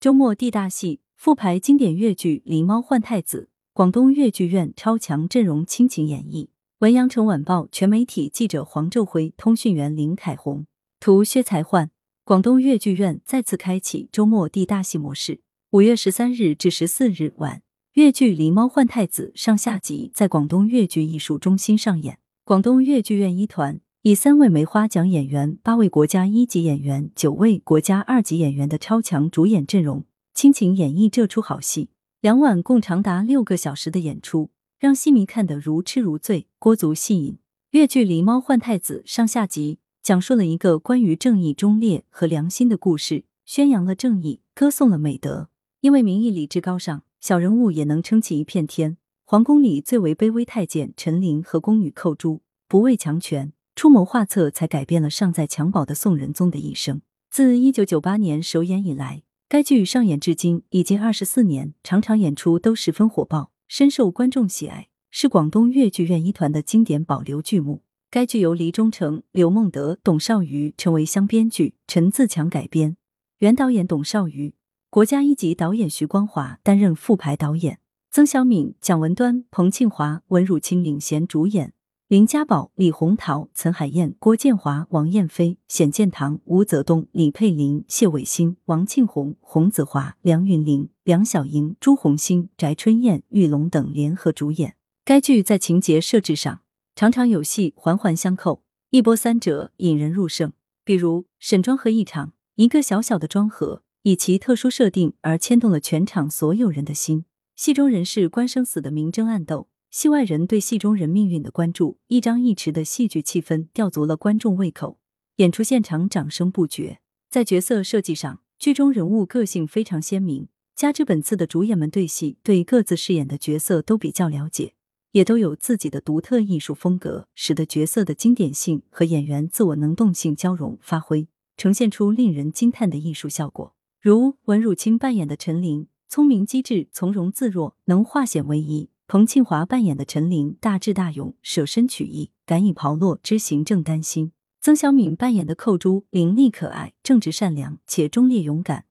周末地大戏复排经典粤剧《狸猫换太子》，广东粤剧院超强阵容倾情演绎。文阳城晚报全媒体记者黄昼辉，通讯员林凯红，图薛才焕。广东粤剧院再次开启周末地大戏模式。五月十三日至十四日晚，粤剧《狸猫换太子》上下集在广东粤剧艺术中心上演。广东粤剧院一团以三位梅花奖演员、八位国家一级演员、九位国家二级演员的超强主演阵容，倾情演绎这出好戏。两晚共长达六个小时的演出。让戏迷看得如痴如醉，郭足戏瘾。越剧《狸猫换太子》上下集讲述了一个关于正义、忠烈和良心的故事，宣扬了正义，歌颂了美德。因为名义理智高尚，小人物也能撑起一片天。皇宫里最为卑微太监陈琳和宫女寇珠，不畏强权，出谋划策，才改变了尚在襁褓的宋仁宗的一生。自一九九八年首演以来，该剧上演至今已经二十四年，场场演出都十分火爆。深受观众喜爱，是广东粤剧院一团的经典保留剧目。该剧由黎忠诚、刘梦德、董少瑜、陈维香编剧，陈自强改编，原导演董少瑜，国家一级导演徐光华担任副排导演，曾小敏、蒋文端、彭庆华、文汝清领衔主演。林家宝、李洪桃、岑海燕、郭建华、王艳飞、冼建堂、吴泽东、李佩林、谢伟新、王庆红、洪子华、梁云玲、梁小莹、朱红星、翟春燕、玉龙等联合主演。该剧在情节设置上常常有戏环环相扣，一波三折，引人入胜。比如沈庄和一场，一个小小的庄河，以其特殊设定而牵动了全场所有人的心。戏中人事关生死的明争暗斗。戏外人对戏中人命运的关注，一张一弛的戏剧气氛吊足了观众胃口。演出现场掌声不绝。在角色设计上，剧中人物个性非常鲜明，加之本次的主演们对戏对各自饰演的角色都比较了解，也都有自己的独特艺术风格，使得角色的经典性和演员自我能动性交融发挥，呈现出令人惊叹的艺术效果。如文汝清扮演的陈琳，聪明机智、从容自若，能化险为夷。彭庆华扮演的陈琳大智大勇，舍身取义，敢以炮烙之行正丹心；曾小敏扮演的寇珠伶俐可爱，正直善良且忠烈勇敢，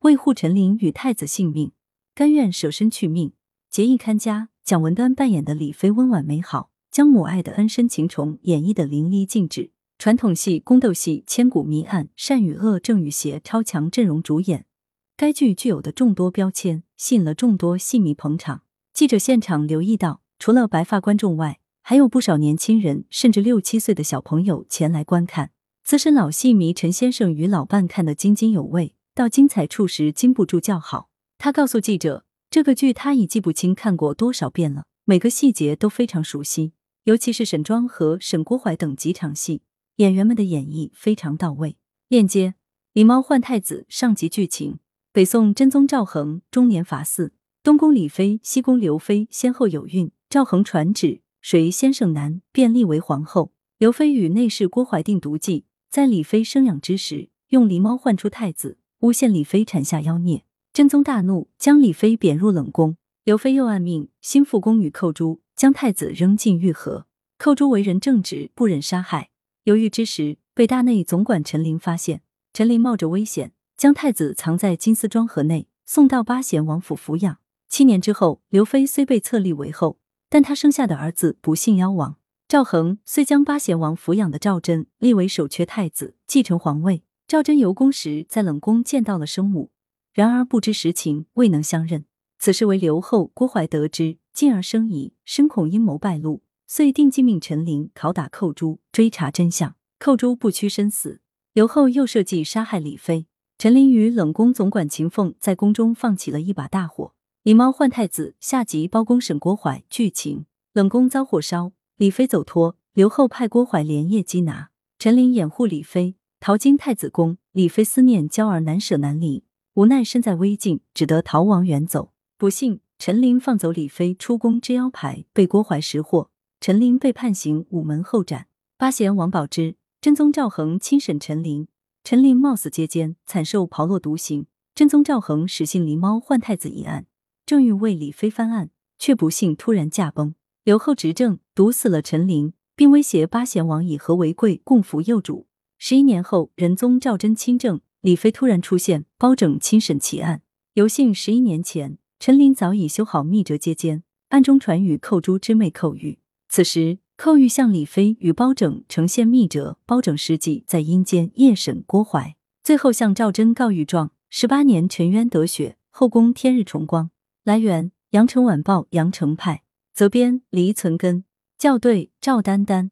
为护陈琳与太子性命，甘愿舍身去命，节义看家。蒋文端扮演的李妃温婉美好，将母爱的恩深情重演绎的淋漓尽致。传统戏、宫斗戏千古谜案，善与恶，正与邪，超强阵容主演。该剧具有的众多标签，吸引了众多戏迷捧场。记者现场留意到，除了白发观众外，还有不少年轻人，甚至六七岁的小朋友前来观看。资深老戏迷陈先生与老伴看得津津有味，到精彩处时禁不住叫好。他告诉记者，这个剧他已记不清看过多少遍了，每个细节都非常熟悉，尤其是沈庄和沈郭淮等几场戏，演员们的演绎非常到位。链接：狸猫换太子上集剧情：北宋真宗赵恒中年伐嗣。东宫李妃、西宫刘妃先后有孕，赵恒传旨，谁先生男，便立为皇后。刘妃与内侍郭槐定毒计，在李妃生养之时，用狸猫换出太子，诬陷李妃产下妖孽。真宗大怒，将李妃贬入冷宫。刘妃又暗命心腹宫女寇珠将太子扔进御河。寇珠为人正直，不忍杀害。犹豫之时，被大内总管陈琳发现。陈琳冒着危险，将太子藏在金丝庄河内，送到八贤王府抚养。七年之后，刘妃虽被册立为后，但她生下的儿子不幸夭亡。赵恒虽将八贤王抚养的赵祯立为首缺太子，继承皇位。赵祯游宫时在冷宫见到了生母，然而不知实情，未能相认。此事为刘后郭槐得知，进而生疑，深恐阴谋败露，遂定计命陈琳拷打寇珠，追查真相。寇珠不屈身死。刘后又设计杀害李妃。陈琳与冷宫总管秦凤在宫中放起了一把大火。狸猫换太子下集包公审郭槐剧情：冷宫遭火烧，李妃走脱，刘后派郭槐连夜缉拿。陈琳掩护李妃逃进太子宫，李妃思念娇儿难舍难离，无奈身在危境，只得逃亡远走。不幸，陈琳放走李妃出宫之腰牌，被郭槐识获，陈琳被判刑午门后斩。八贤王宝之、真宗赵恒亲审陈琳，陈琳冒死接奸，惨受炮烙毒刑。真宗赵恒始信狸猫换太子一案。正欲为李妃翻案，却不幸突然驾崩。刘后执政，毒死了陈琳，并威胁八贤王以和为贵，共扶幼主。十一年后，仁宗赵祯亲政，李飞突然出现，包拯亲审其案。游幸十一年前，陈琳早已修好密折接间，暗中传与寇珠之妹寇玉。此时，寇玉向李飞与包拯呈现密折，包拯实际在阴间夜审郭槐，最后向赵祯告御状，十八年沉冤得雪，后宫天日重光。来源：羊城晚报羊城派，责编：黎存根，校对：赵丹丹。